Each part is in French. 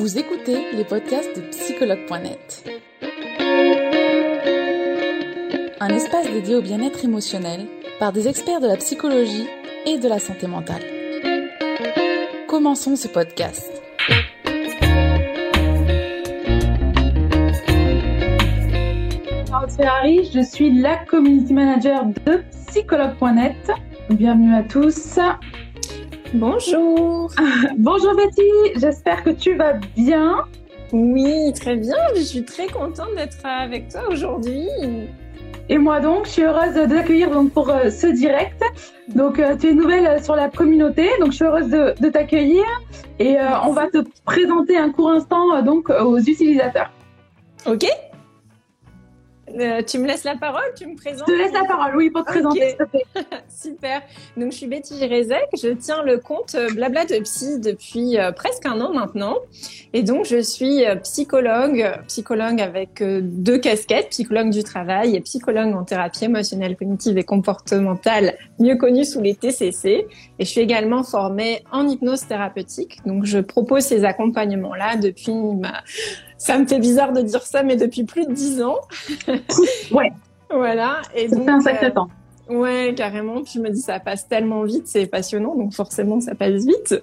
Vous écoutez les podcasts de psychologue.net. Un espace dédié au bien-être émotionnel par des experts de la psychologie et de la santé mentale. Commençons ce podcast. Ferrari, je suis la community manager de psychologue.net. Bienvenue à tous. Bonjour. Bonjour Betty, j'espère que tu vas bien. Oui, très bien. Je suis très contente d'être avec toi aujourd'hui. Et moi donc, je suis heureuse de t'accueillir donc pour euh, ce direct. Donc euh, tu es nouvelle euh, sur la communauté, donc je suis heureuse de, de t'accueillir et on va te présenter un court instant donc aux utilisateurs. Ok. Euh, tu me laisses la parole, tu me présentes. Je te laisse la parole, oui, pour te présenter s'il te plaît. Super. Donc je suis Betty Girezek, je tiens le compte euh, Blabla de Psy depuis euh, presque un an maintenant. Et donc je suis psychologue, psychologue avec euh, deux casquettes, psychologue du travail et psychologue en thérapie émotionnelle, cognitive et comportementale, mieux connue sous les TCC. Et je suis également formée en hypnose thérapeutique. Donc je propose ces accompagnements-là depuis ma... Ça me fait bizarre de dire ça, mais depuis plus de dix ans. Ouais. Voilà. Et Ça donc, fait un sacré euh, temps. Ouais, carrément. Puis je me dis, ça passe tellement vite, c'est passionnant, donc forcément, ça passe vite.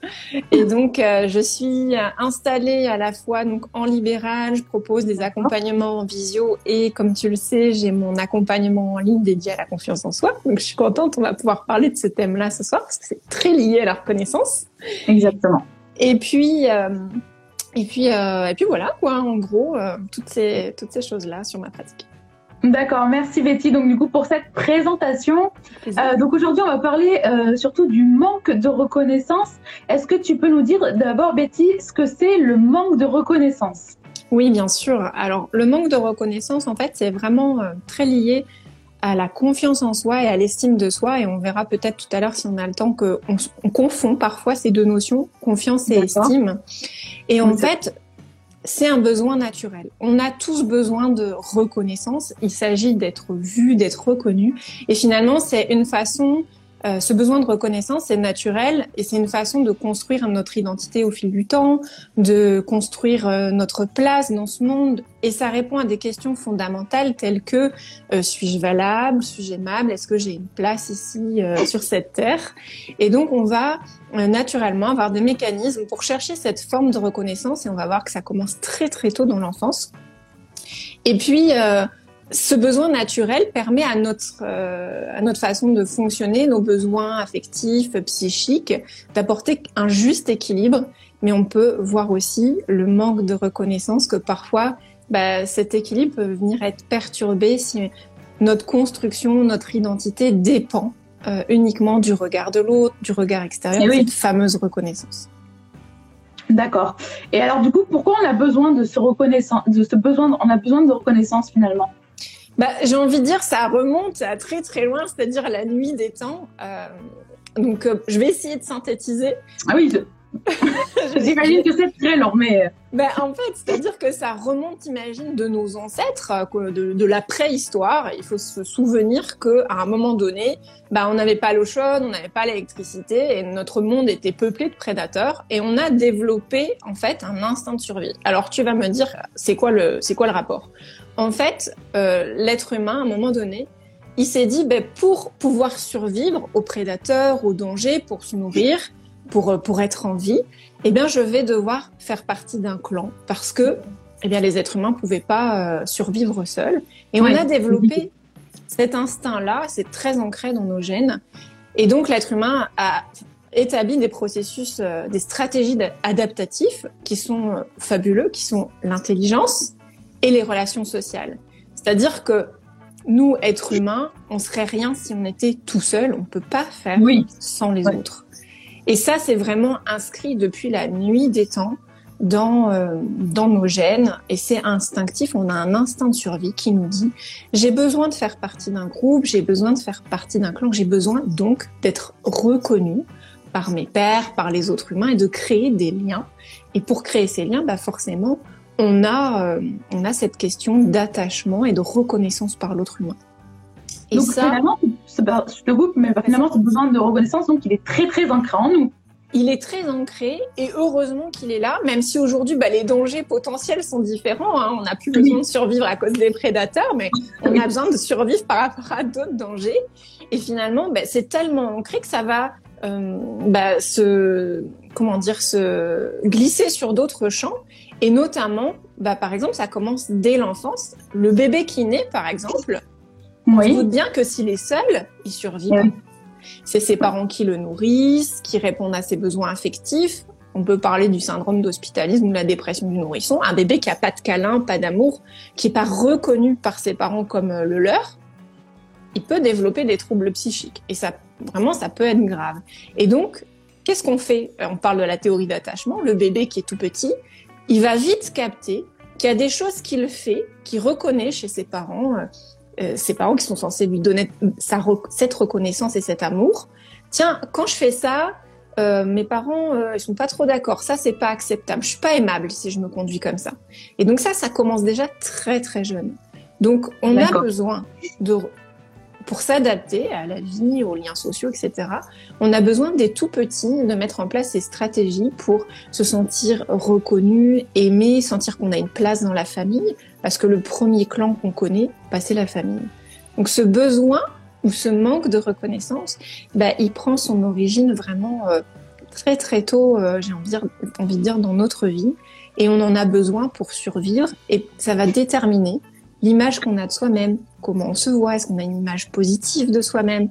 Et donc, euh, je suis installée à la fois donc en libéral, je propose des accompagnements en visio et comme tu le sais, j'ai mon accompagnement en ligne dédié à la confiance en soi. Donc, je suis contente, on va pouvoir parler de ce thème-là ce soir parce que c'est très lié à la reconnaissance. Exactement. Et puis, euh, et puis, euh, et puis voilà quoi. En gros, euh, toutes ces toutes ces choses-là sur ma pratique. D'accord, merci Betty donc du coup pour cette présentation. Euh, donc aujourd'hui, on va parler euh, surtout du manque de reconnaissance. Est-ce que tu peux nous dire d'abord, Betty, ce que c'est le manque de reconnaissance? Oui, bien sûr. Alors, le manque de reconnaissance, en fait, c'est vraiment euh, très lié à la confiance en soi et à l'estime de soi. Et on verra peut-être tout à l'heure, si on a le temps, qu'on on confond parfois ces deux notions, confiance et estime. Et en fait, c'est un besoin naturel. On a tous besoin de reconnaissance. Il s'agit d'être vu, d'être reconnu. Et finalement, c'est une façon, euh, ce besoin de reconnaissance, c'est naturel et c'est une façon de construire notre identité au fil du temps, de construire euh, notre place dans ce monde. Et ça répond à des questions fondamentales telles que euh, suis-je valable, suis-je aimable, est-ce que j'ai une place ici sur cette terre? Et donc, on va naturellement avoir des mécanismes pour chercher cette forme de reconnaissance et on va voir que ça commence très très tôt dans l'enfance. Et puis, ce besoin naturel permet à notre, euh, à notre façon de fonctionner, nos besoins affectifs, psychiques, d'apporter un juste équilibre. Mais on peut voir aussi le manque de reconnaissance que parfois, bah, cet équilibre peut venir être perturbé si notre construction, notre identité dépend euh, uniquement du regard de l'autre, du regard extérieur, Eh oui. cette fameuse reconnaissance. D'accord. Et alors du coup, pourquoi on a besoin de ce reconnaissance, de ce besoin, on a besoin de reconnaissance finalement? Bah, j'ai envie de dire, ça remonte à très très loin, c'est-à-dire à la nuit des temps. Euh, donc, euh, je vais essayer de synthétiser. Ah oui, je- j'imagine que c'est très long, mais Ben, en fait, c'est-à-dire que ça remonte, imagine, de nos ancêtres, euh, de, de la préhistoire. Il faut se souvenir qu'à un moment donné, ben, on n'avait pas l'eau chaude, on n'avait pas l'électricité, et notre monde était peuplé de prédateurs, et on a développé, en fait, un instinct de survie. Alors, tu vas me dire, c'est quoi le, c'est quoi le rapport? En fait, euh, l'être humain, à un moment donné, il s'est dit, ben, pour pouvoir survivre aux prédateurs, aux dangers, pour se nourrir, pour, euh, pour être en vie, eh bien, je vais devoir faire partie d'un clan parce que, eh bien, les êtres humains pouvaient pas euh, survivre seuls. Et Ouais, on a développé cet instinct-là, c'est très ancré dans nos gènes. Et donc, l'être humain a établi des processus, euh, des stratégies d'a- adaptatives qui sont euh, fabuleux, qui sont l'intelligence et les relations sociales. C'est-à-dire que nous, êtres humains, on serait rien si on était tout seul. On peut pas faire oui, sans les Ouais. autres. Et ça, c'est vraiment inscrit depuis la nuit des temps dans, euh, dans nos gènes et c'est instinctif. On a un instinct de survie qui nous dit j'ai besoin de faire partie d'un groupe, j'ai besoin de faire partie d'un clan, j'ai besoin donc d'être reconnu par mes pairs, par les autres humains et de créer des liens. Et pour créer ces liens, bah forcément, on a, euh, on a cette question d'attachement et de reconnaissance par l'autre humain. Et donc ça, finalement, je te coupe, mais finalement, ce besoin de reconnaissance, donc il est très très ancré en nous. il est très ancré et heureusement qu'il est là, même si aujourd'hui bah, les dangers potentiels sont différents. Hein. On n'a plus besoin de survivre à cause des prédateurs, mais on a besoin de survivre par rapport à d'autres dangers. Et finalement, bah, c'est tellement ancré que ça va euh, bah, se comment dire se glisser sur d'autres champs. Et notamment, bah, par exemple, ça commence dès l'enfance. Le bébé qui naît, par exemple, oui. on se doute bien que s'il est seul, il survit. C'est ses parents qui le nourrissent, qui répondent à ses besoins affectifs. On peut parler du syndrome d'hospitalisme ou de la dépression du nourrisson. Un bébé qui a pas de câlin, pas d'amour, qui est pas reconnu par ses parents comme euh, le leur, il peut développer des troubles psychiques. Et ça, vraiment, ça peut être grave. Et donc, qu'est-ce qu'on fait? Euh, On parle de la théorie d'attachement. Le bébé qui est tout petit, il va vite capter qu'il y a des choses qu'il fait, qu'il reconnaît chez ses parents, euh, euh, ses parents qui sont censés lui donner cette reconnaissance et cet amour. Tiens, quand je fais ça, euh, mes parents, euh, ils sont pas trop d'accord. Ça, c'est pas acceptable. Je suis pas aimable si je me conduis comme ça. Et donc ça, ça commence déjà très très jeune. Donc on a besoin de pour s'adapter à la vie, aux liens sociaux, etc., on a besoin des tout petits de mettre en place ces stratégies pour se sentir reconnu, aimé, sentir qu'on a une place dans la famille, parce que le premier clan qu'on connaît, bah, c'est la famille. Donc ce besoin ou ce manque de reconnaissance, bah, il prend son origine vraiment euh, très très tôt, euh, j'ai envie, envie de dire, dans notre vie, et on en a besoin pour survivre, et ça va déterminer l'image qu'on a de soi-même, comment on se voit, est-ce qu'on a une image positive de soi-même,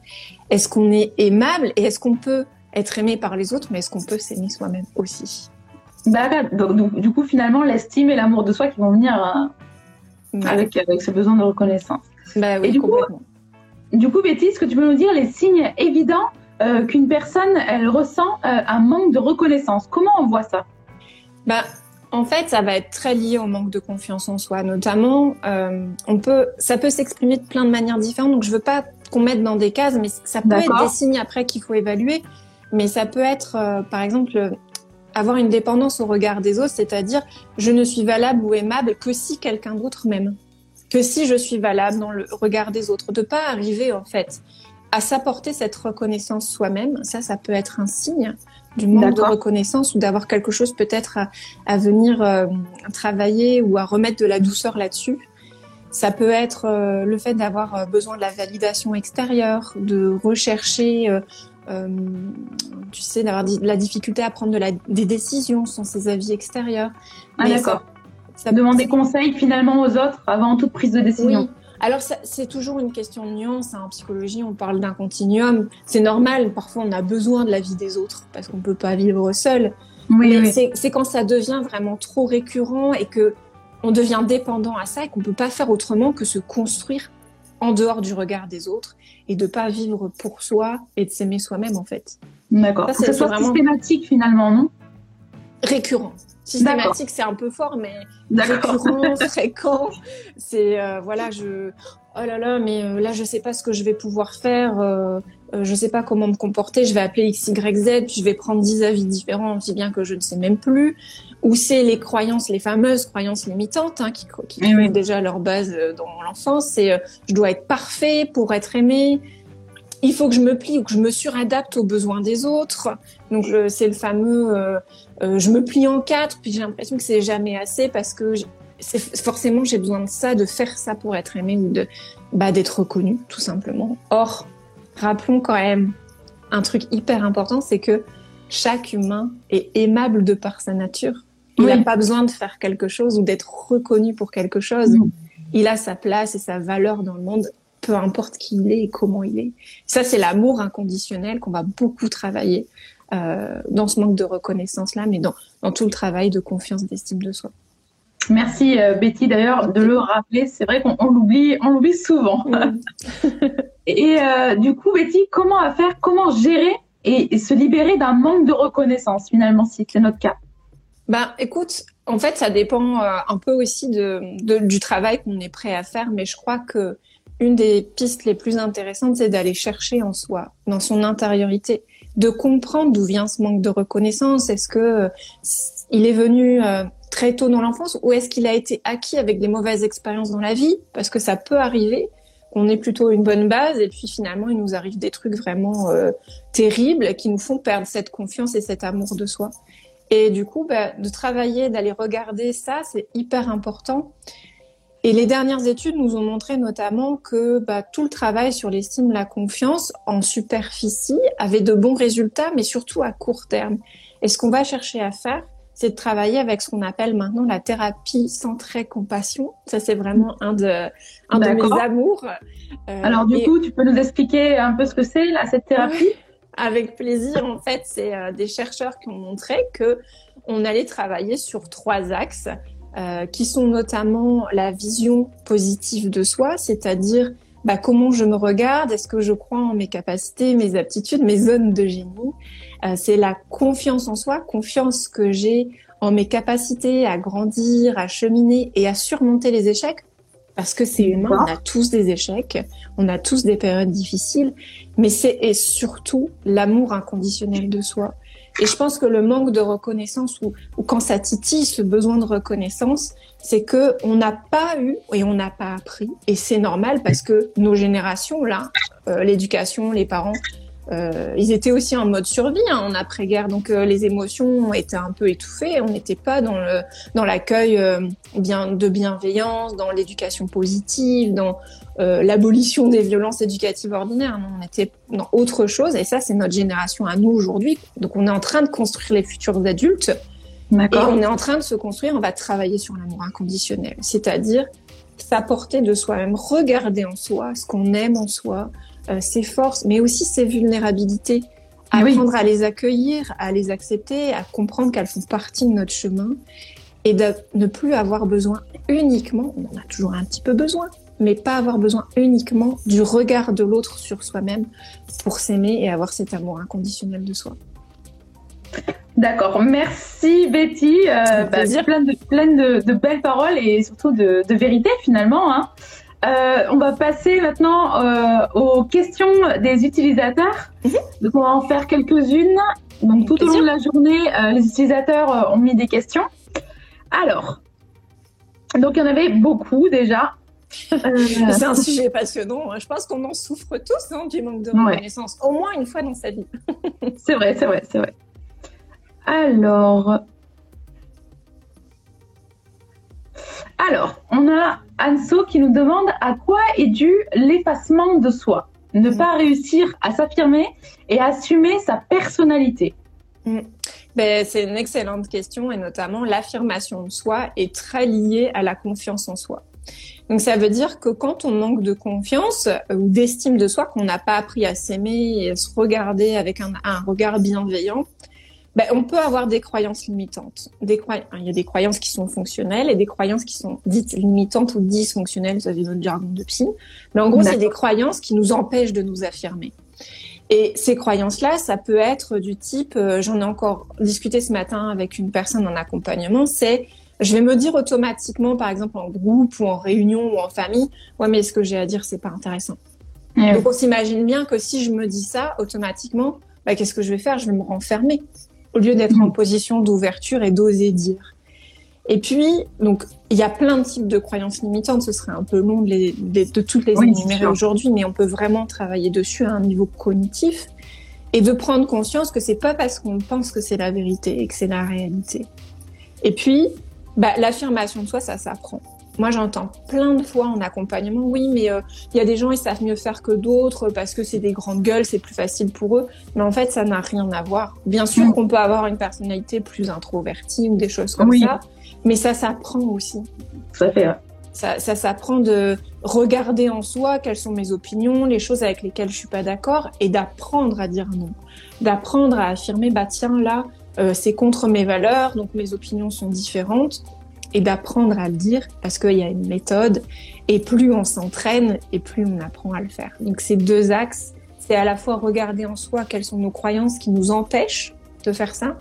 est-ce qu'on est aimable et est-ce qu'on peut être aimé par les autres, mais est-ce qu'on peut s'aimer soi-même aussi? Bah, donc, du coup, finalement, l'estime et l'amour de soi qui vont venir euh, avec, avec ce besoin de reconnaissance. Bah oui, et du coup, du coup, Betty, est-ce que tu peux nous dire les signes évidents euh, qu'une personne elle ressent euh, un manque de reconnaissance? Comment on voit ça? Bah, en fait, ça va être très lié au manque de confiance en soi, notamment. Euh, on peut, ça peut s'exprimer de plein de manières différentes. Donc, je veux pas qu'on mette dans des cases, mais ça peut être des signes après qu'il faut évaluer. Mais ça peut être, euh, par exemple, avoir une dépendance au regard des autres, c'est-à-dire je ne suis valable ou aimable que si quelqu'un d'autre m'aime, que si je suis valable dans le regard des autres, de pas arriver en fait à s'apporter cette reconnaissance soi-même. Ça, ça peut être un signe du manque de reconnaissance ou d'avoir quelque chose peut-être à, venir euh, travailler ou à remettre de la douceur là-dessus. Ça peut être euh, le fait d'avoir euh, besoin de la validation extérieure, de rechercher, tu sais, d'avoir de la difficulté à prendre de la, des décisions sans ses avis extérieurs. Ah d'accord. Ça, ça demander conseil finalement aux autres avant toute prise de décision. Alors, c'est toujours une question de nuance. Hein. En psychologie, on parle d'un continuum. C'est normal. Parfois, on a besoin de la vie des autres parce qu'on ne peut pas vivre seul. Oui, Mais c'est quand ça devient vraiment trop récurrent et que on devient dépendant à ça et qu'on ne peut pas faire autrement que se construire en dehors du regard des autres et de pas vivre pour soi et de s'aimer soi-même en fait. D'accord. C'est vraiment systématique finalement, non? Récurrent. Systématique, c'est un peu fort, mais récurrent, fréquent. C'est euh, voilà, je oh là là, mais euh, là je sais pas ce que je vais pouvoir faire, euh, euh, je sais pas comment me comporter, je vais appeler X Y Z, puis je vais prendre dix avis différents, aussi bien que je ne sais même plus. Ou c'est les croyances, les fameuses croyances limitantes, hein, qui, qui déjà leur base dans l'enfance. C'est je dois être parfait pour être aimé, il faut que je me plie ou que je me suradapte aux besoins des autres. Donc c'est le fameux euh, euh, je me plie en quatre, puis j'ai l'impression que c'est jamais assez parce que forcément j'ai besoin de ça, de faire ça pour être aimé ou de bah, d'être reconnu tout simplement. Or, rappelons quand même un truc hyper important, c'est que chaque humain est aimable de par sa nature. Il n'a pas besoin de faire quelque chose ou d'être reconnu pour quelque chose. Il a sa place et sa valeur dans le monde peu importe qui il est et comment il est. Ça, c'est l'amour inconditionnel qu'on va beaucoup travailler euh, dans ce manque de reconnaissance-là, mais dans, dans tout le travail de confiance, d'estime de soi. Merci euh, Betty d'ailleurs de le rappeler. C'est vrai qu'on l'oublie, on l'oublie souvent. et euh, du coup, Betty, comment faire, comment gérer et, se libérer d'un manque de reconnaissance finalement, si c'est notre cas? Ben, écoute, en fait, ça dépend un peu aussi de, de du travail qu'on est prêt à faire, mais je crois que une des pistes les plus intéressantes, c'est d'aller chercher en soi, dans son intériorité, de comprendre d'où vient ce manque de reconnaissance. Est-ce que euh, il est venu euh, très tôt dans l'enfance ou est-ce qu'il a été acquis avec des mauvaises expériences dans la vie? Parce que ça peut arriver on est plutôt une bonne base et puis finalement il nous arrive des trucs vraiment euh, terribles qui nous font perdre cette confiance et cet amour de soi. Et du coup, bah, de travailler, d'aller regarder ça, c'est hyper important. Et les dernières études nous ont montré notamment que bah, tout le travail sur l'estime, la confiance en superficie avait de bons résultats, mais surtout à court terme. Et ce qu'on va chercher à faire, c'est de travailler avec ce qu'on appelle maintenant la thérapie centrée compassion. Ça, c'est vraiment un de, un de mes amours. Euh, Alors, du coup, tu peux nous expliquer un peu ce que c'est, là, cette thérapie? Avec plaisir. En fait, c'est euh, des chercheurs qui ont montré que on allait travailler sur trois axes, euh, qui sont notamment la vision positive de soi, c'est-à-dire bah, comment je me regarde, est-ce que je crois en mes capacités, mes aptitudes, mes zones de génie, euh, c'est la confiance en soi, confiance que j'ai en mes capacités à grandir, à cheminer et à surmonter les échecs. Parce que c'est humain, on a tous des échecs, on a tous des périodes difficiles, mais c'est et surtout l'amour inconditionnel de soi. Et je pense que le manque de reconnaissance ou, ou quand ça titille ce besoin de reconnaissance, c'est que on n'a pas eu et on n'a pas appris. Et c'est normal parce que nos générations là, euh, l'éducation, les parents, euh, ils étaient aussi en mode survie hein, en après-guerre, donc euh, les émotions étaient un peu étouffées. On n'était pas dans le dans l'accueil euh, bien de bienveillance, dans l'éducation positive, dans l'abolition des violences éducatives ordinaires. Non, on était dans autre chose. Et ça, c'est notre génération à nous aujourd'hui. Donc, on est en train de construire les futurs adultes. Et on est en train de se construire. On va travailler sur l'amour inconditionnel, c'est-à-dire s'apporter de soi-même, regarder en soi ce qu'on aime en soi, euh, ses forces, mais aussi ses vulnérabilités. Ah Apprendre à les accueillir, à les accepter, à comprendre qu'elles font partie de notre chemin et de ne plus avoir besoin uniquement, on en a toujours un petit peu besoin, mais pas avoir besoin uniquement du regard de l'autre sur soi-même pour s'aimer et avoir cet amour inconditionnel de soi. D'accord, merci Betty. Euh, bah, plein, de, plein de, de, belles paroles et surtout de, de vérité finalement. Hein. Euh, on va passer maintenant euh, aux questions des utilisateurs. Mhm. Donc on va en faire quelques-unes. Donc tout au long de la journée, euh, les utilisateurs ont mis des questions. Alors, donc il y en avait beaucoup déjà. c'est un sujet passionnant. Je pense qu'on en souffre tous hein, du manque de reconnaissance, au moins une fois dans sa vie. c'est vrai, c'est vrai, c'est vrai. Alors, Alors, on a Anso qui nous demande à quoi est dû l'effacement de soi Ne pas réussir à s'affirmer et assumer sa personnalité. Mm. Ben, c'est une excellente question et notamment l'affirmation de soi est très liée à la confiance en soi. Donc ça veut dire que quand on manque de confiance euh, ou d'estime de soi, qu'on n'a pas appris à s'aimer et à se regarder avec un regard bienveillant, ben, on peut avoir des croyances limitantes. Des Il y a des croyances qui sont fonctionnelles et des croyances qui sont dites limitantes ou dysfonctionnelles, ça c'est notre jargon de psy. Mais en gros, c'est des croyances qui nous empêchent de nous affirmer. Et ces croyances-là, ça peut être du type, euh, j'en ai encore discuté ce matin avec une personne en accompagnement, c'est je vais me dire automatiquement, par exemple en groupe ou en réunion ou en famille, ouais mais ce que j'ai à dire c'est pas intéressant. Donc on s'imagine bien que si je me dis ça automatiquement, bah, qu'est-ce que je vais faire? Je vais me renfermer au lieu d'être en position d'ouverture et d'oser dire. Et puis, donc, il y a plein de types de croyances limitantes. Ce serait un peu long de, les, de, toutes les énumérer aujourd'hui, mais on peut vraiment travailler dessus à un niveau cognitif et de prendre conscience que c'est pas parce qu'on pense que c'est la vérité et que c'est la réalité. Et puis, bah, l'affirmation de soi, ça s'apprend. Moi, j'entends plein de fois en accompagnement, oui, mais euh, il y a des gens, ils savent mieux faire que d'autres parce que c'est des grandes gueules, c'est plus facile pour eux. Mais en fait, ça n'a rien à voir. Bien sûr qu'on peut avoir une personnalité plus introvertie ou des choses comme ça, mais ça s'apprend aussi. Ça fait. Ça, ça s'apprend de regarder en soi quelles sont mes opinions, les choses avec lesquelles je suis pas d'accord, et d'apprendre à dire non, d'apprendre à affirmer bah tiens là euh, c'est contre mes valeurs, donc mes opinions sont différentes et d'apprendre à le dire parce qu'il y a une méthode et plus on s'entraîne et plus on apprend à le faire. Donc ces deux axes, c'est à la fois regarder en soi quelles sont nos croyances qui nous empêchent de faire ça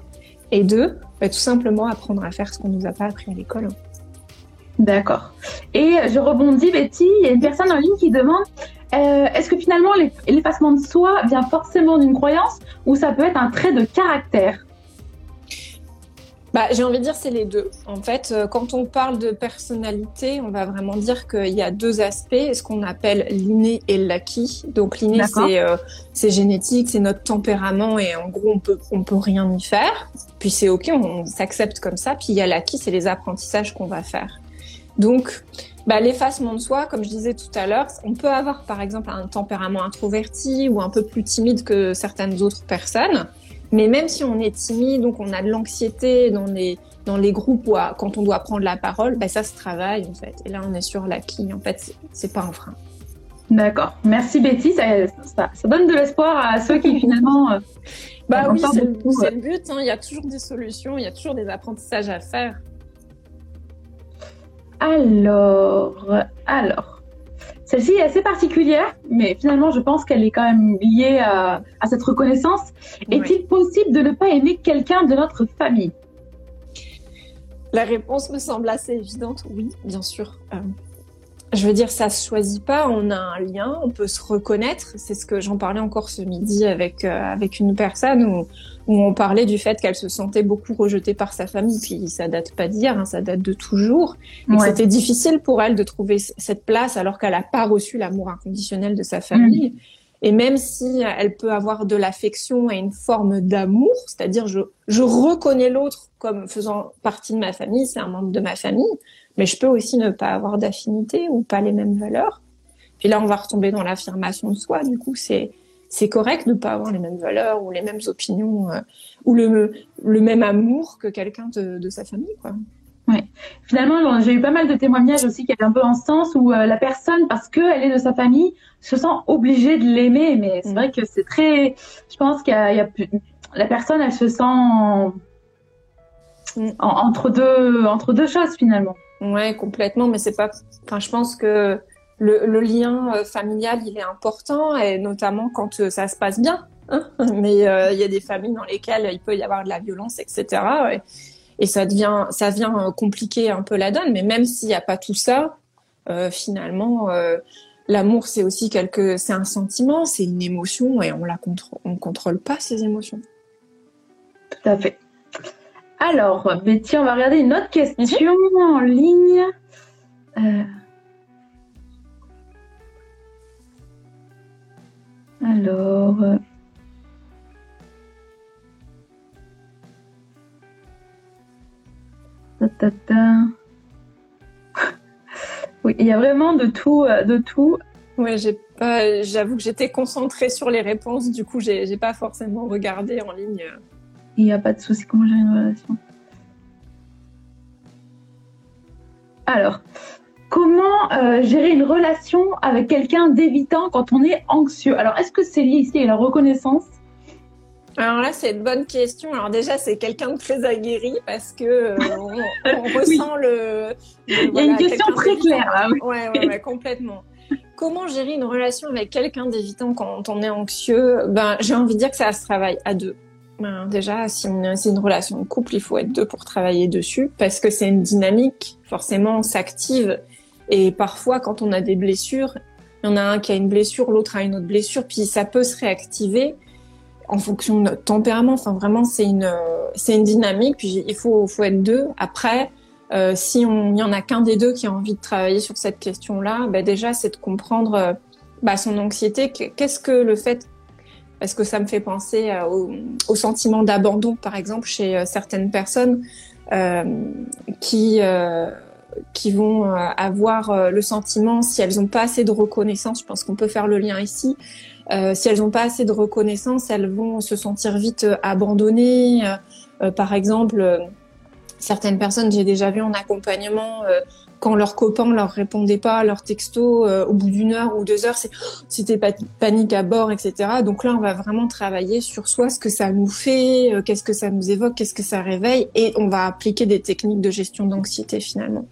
et deux, bah, tout simplement apprendre à faire ce qu'on nous a pas appris à l'école. D'accord. Et je rebondis, Betty, il y a une personne en ligne qui demande euh, est-ce que finalement l'effacement de soi vient forcément d'une croyance ou ça peut être un trait de caractère? Bah, J'ai envie de dire c'est les deux. En fait, euh, quand on parle de personnalité, on va vraiment dire qu'il y a deux aspects, ce qu'on appelle l'inné et l'acquis. Donc l'inné, c'est euh, génétique, c'est notre tempérament et en gros, on peut, on peut rien y faire. Puis c'est OK, on, s'accepte comme ça. Puis il y a l'acquis, c'est les apprentissages qu'on va faire. Donc, bah, l'effacement de soi, comme je disais tout à l'heure, on peut avoir par exemple un tempérament introverti ou un peu plus timide que certaines autres personnes. Mais même si on est timide, donc on a de l'anxiété dans les, dans les groupes où quand on doit prendre la parole, bah ça se travaille en fait. Et là, on est sur l'acquis. En fait, c'est pas un frein. D'accord. Merci Betty. Ça, ça, donne de l'espoir à ceux qui finalement. Euh, bah oui, c'est le, but. Hein. Il y a toujours des solutions, il y a toujours des apprentissages à faire. Alors, alors. Celle-ci est assez particulière, mais finalement, je pense qu'elle est quand même liée à, cette reconnaissance. Est-il possible de ne pas aimer quelqu'un de notre famille? La réponse me semble assez évidente. Oui, bien sûr. Euh, je veux dire, ça se choisit pas. On a un lien, on peut se reconnaître. C'est ce que j'en parlais encore ce midi avec euh, avec une personne où, où on parlait du fait qu'elle se sentait beaucoup rejetée par sa famille. Puis ça date pas d'hier, hein, ça date de toujours. Et c'était difficile pour elle de trouver cette place alors qu'elle a pas reçu l'amour inconditionnel de sa famille. Et même si elle peut avoir de l'affection et une forme d'amour, c'est-à-dire je, je reconnais l'autre comme faisant partie de ma famille, c'est un membre de ma famille, mais je peux aussi ne pas avoir d'affinité ou pas les mêmes valeurs. Puis là, on va retomber dans l'affirmation de soi. Du coup, c'est c'est correct de ne pas avoir les mêmes valeurs ou les mêmes opinions euh, ou le, le même amour que quelqu'un de, de, sa famille. Quoi. Ouais. Finalement, j'ai eu pas mal de témoignages aussi qui étaient un peu en ce sens où euh, la personne, parce qu'elle est de sa famille, se sent obligée de l'aimer. Mais c'est mm. vrai que c'est très. Je pense qu'il y a la personne, elle se sent mm. entre deux entre deux choses finalement. Ouais, complètement. Mais c'est pas. Enfin, je pense que le, le, lien euh, familial, il est important, et notamment quand euh, ça se passe bien. Hein Mais euh, il y a des familles dans lesquelles il peut y avoir de la violence, etc. Et, ça devient, ça vient compliquer un peu la donne. Mais même s'il n'y a pas tout ça, finalement, l'amour, c'est aussi quelque, c'est un sentiment, c'est une émotion, et on la contrôle, on contrôle pas ces émotions. Tout à fait. Alors, Betty, on va regarder une autre question en ligne. Euh... Alors. Euh, oui, il y a vraiment de tout, euh, de tout. Oui. J'avoue que j'étais concentrée sur les réponses, du coup, j'ai pas forcément regardé en ligne. Il n'y a pas de souci. Comment j'ai une relation? Alors, comment euh, gérer une relation avec quelqu'un d'évitant quand on est anxieux? Alors, est-ce que c'est lié ici à la reconnaissance? Alors là, c'est une bonne question. Alors déjà, c'est quelqu'un de très aguerri parce que euh, on, ressent le, Il y a une question très claire. Là, oui. ouais, ouais, ouais, complètement. Comment gérer une relation avec quelqu'un d'évitant quand on est anxieux? Ben, j'ai envie de dire que ça se travaille à deux. Déjà, si c'est une relation de couple, il faut être deux pour travailler dessus parce que c'est une dynamique. Forcément, on s'active et parfois, quand on a des blessures, il y en a un qui a une blessure, l'autre a une autre blessure, puis ça peut se réactiver en fonction de notre tempérament. Enfin, vraiment, c'est une, c'est une dynamique. Puis il faut, faut être deux. Après, euh, si il y en a qu'un des deux qui a envie de travailler sur cette question-là, ben déjà, c'est de comprendre euh, bah, son anxiété. Qu'est-ce que le fait parce que ça me fait penser euh, au, sentiment d'abandon, par exemple, chez euh, certaines personnes euh, qui vont avoir le sentiment, si elles n'ont pas assez de reconnaissance, je pense qu'on peut faire le lien ici, si elles n'ont pas assez de reconnaissance, elles vont se sentir vite abandonnées. Par exemple, certaines personnes, j'ai déjà vu en accompagnement, quand leurs copains leur répondaient pas à leurs textos euh, au bout d'une heure ou deux heures, c'était panique à bord, etc. Donc là, on va vraiment travailler sur soi, ce que ça nous fait, euh, qu'est-ce que ça nous évoque, qu'est-ce que ça réveille, et on va appliquer des techniques de gestion d'anxiété finalement.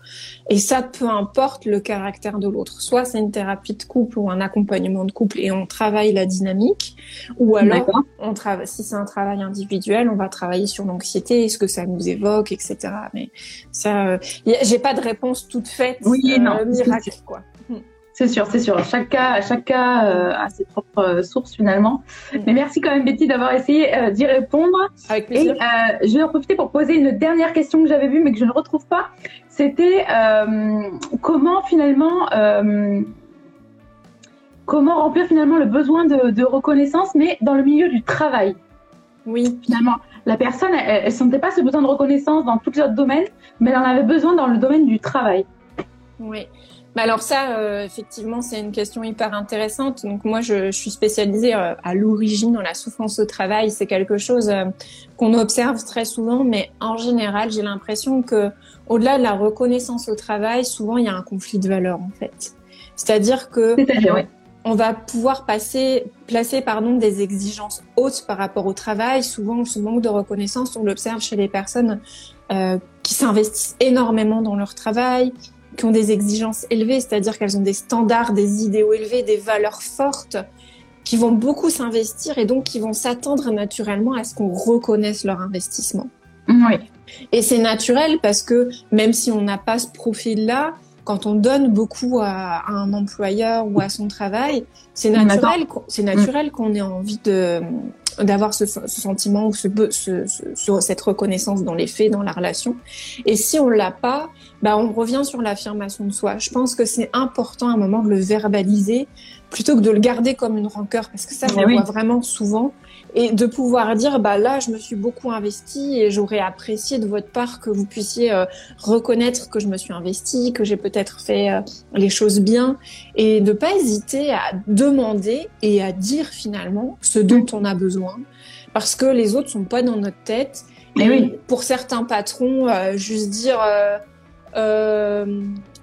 Et ça, peu importe le caractère de l'autre. Soit c'est une thérapie de couple ou un accompagnement de couple et on travaille la dynamique, ou alors on travaille, si c'est un travail individuel, on va travailler sur l'anxiété, ce que ça nous évoque, etc. Mais ça, euh, j'ai pas de réponse toute faite, oui, non, miracle, quoi. C'est sûr, c'est sûr. Chaque cas, chaque cas euh, a ses propres euh, sources finalement. Mm. Mais merci quand même Betty d'avoir essayé euh, d'y répondre. Avec plaisir. Et je vais en profiter pour poser une dernière question que j'avais vue mais que je ne retrouve pas. C'était comment finalement comment remplir finalement le besoin de, de, reconnaissance, mais dans le milieu du travail. Oui. Finalement, la personne, elle ne sentait pas ce besoin de reconnaissance dans tous les autres domaines, mais elle en avait besoin dans le domaine du travail. Oui. Bah alors ça, euh, effectivement, c'est une question hyper intéressante. Donc moi, je, je suis spécialisée euh, à l'origine dans la souffrance au travail. C'est quelque chose euh, qu'on observe très souvent, mais en général, j'ai l'impression que au-delà de la reconnaissance au travail, souvent il y a un conflit de valeurs en fait. C'est-à-dire que on va pouvoir passer, placer pardon des exigences hautes par rapport au travail. Souvent, ce manque de reconnaissance, on l'observe chez les personnes qui s'investissent énormément dans leur travail, qui ont des exigences élevées, c'est-à-dire qu'elles ont des standards, des idéaux élevés, des valeurs fortes, qui vont beaucoup s'investir et donc qui vont s'attendre naturellement à ce qu'on reconnaisse leur investissement. Oui. Et c'est naturel parce que même si on n'a pas ce profil-là, quand on donne beaucoup à, un employeur ou à son travail, c'est naturel, c'est naturel qu'on ait envie de d'avoir ce, ce, sentiment ou ce, ce, cette reconnaissance dans les faits, dans la relation. Et si on l'a pas, bah on revient sur l'affirmation de soi. Je pense que c'est important à un moment de le verbaliser plutôt que de le garder comme une rancœur, parce que ça, je le vois vraiment souvent et de pouvoir dire bah là je me suis beaucoup investi et j'aurais apprécié de votre part que vous puissiez euh, reconnaître que je me suis investi que j'ai peut-être fait euh, les choses bien et de pas hésiter à demander et à dire finalement ce dont on a besoin parce que les autres sont pas dans notre tête et oui. pour certains patrons euh, juste dire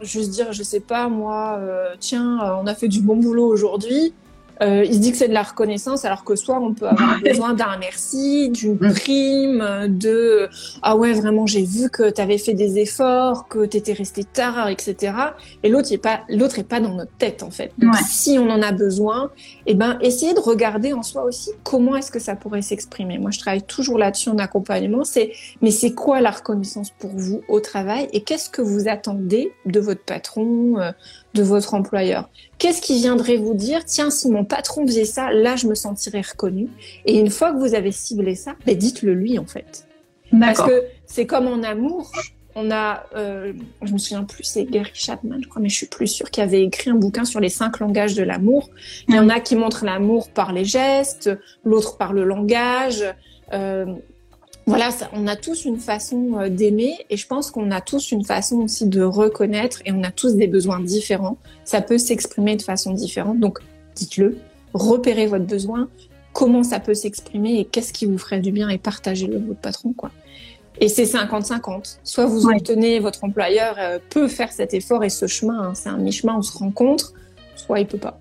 juste dire je sais pas moi tiens on a fait du bon boulot aujourd'hui euh, il se dit que c'est de la reconnaissance, alors que soit on peut avoir besoin d'un merci, d'une mm. prime, de ah ouais vraiment j'ai vu que tu avais fait des efforts, que tu étais resté tard, etc. Et l'autre est pas l'autre est pas dans notre tête en fait. Donc si on en a besoin, eh ben essayez de regarder en soi aussi comment est-ce que ça pourrait s'exprimer. Moi je travaille toujours là-dessus en accompagnement. C'est mais c'est quoi la reconnaissance pour vous au travail et qu'est-ce que vous attendez de votre patron, euh, de votre employeur. Qu'est-ce qui viendrait vous dire, tiens, si mon patron faisait ça, là, je me sentirais reconnu. Et une fois que vous avez ciblé ça, ben, dites-le lui, en fait. Parce que c'est comme en amour. On a, euh, je me souviens plus, c'est Gary Chapman, je crois, mais je suis plus sûre, qui avait écrit un bouquin sur les cinq langages de l'amour. Il y en a qui montrent l'amour par les gestes, l'autre par le langage. Euh, voilà, on a tous une façon euh, d'aimer et je pense qu'on a tous une façon aussi de reconnaître et on a tous des besoins différents. Ça peut s'exprimer de façon différente. Donc, dites-le, repérez votre besoin, comment ça peut s'exprimer et qu'est-ce qui vous ferait du bien et partagez-le avec votre patron, quoi. Et c'est 50-50. Soit vous obtenez, votre employeur euh, peut faire cet effort et ce chemin, hein, c'est un mi-chemin, on se rencontre, soit il peut pas.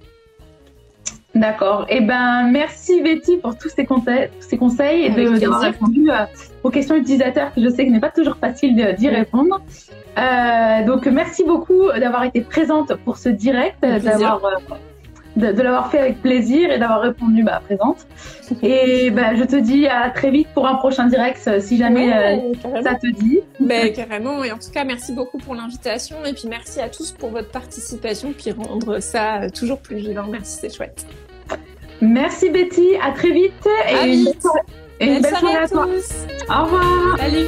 D'accord. Eh ben, merci Betty pour tous ces, conseils, ces conseils et d'avoir répondu euh, aux questions utilisateurs que je sais que n'est pas toujours facile d'y répondre. Euh, donc, merci beaucoup d'avoir été présente pour ce direct, d'avoir euh, de, l'avoir fait avec plaisir et d'avoir répondu bah, présente. Et bah, je te dis à très vite pour un prochain direct si jamais ça te dit. Ben, carrément. Et en tout cas, merci beaucoup pour l'invitation. Et puis merci à tous pour votre participation, puis rendre ça toujours plus vivant. Merci, c'est chouette. Merci Betty, à très vite. et une, belle soirée à, toi. Au revoir. Salut.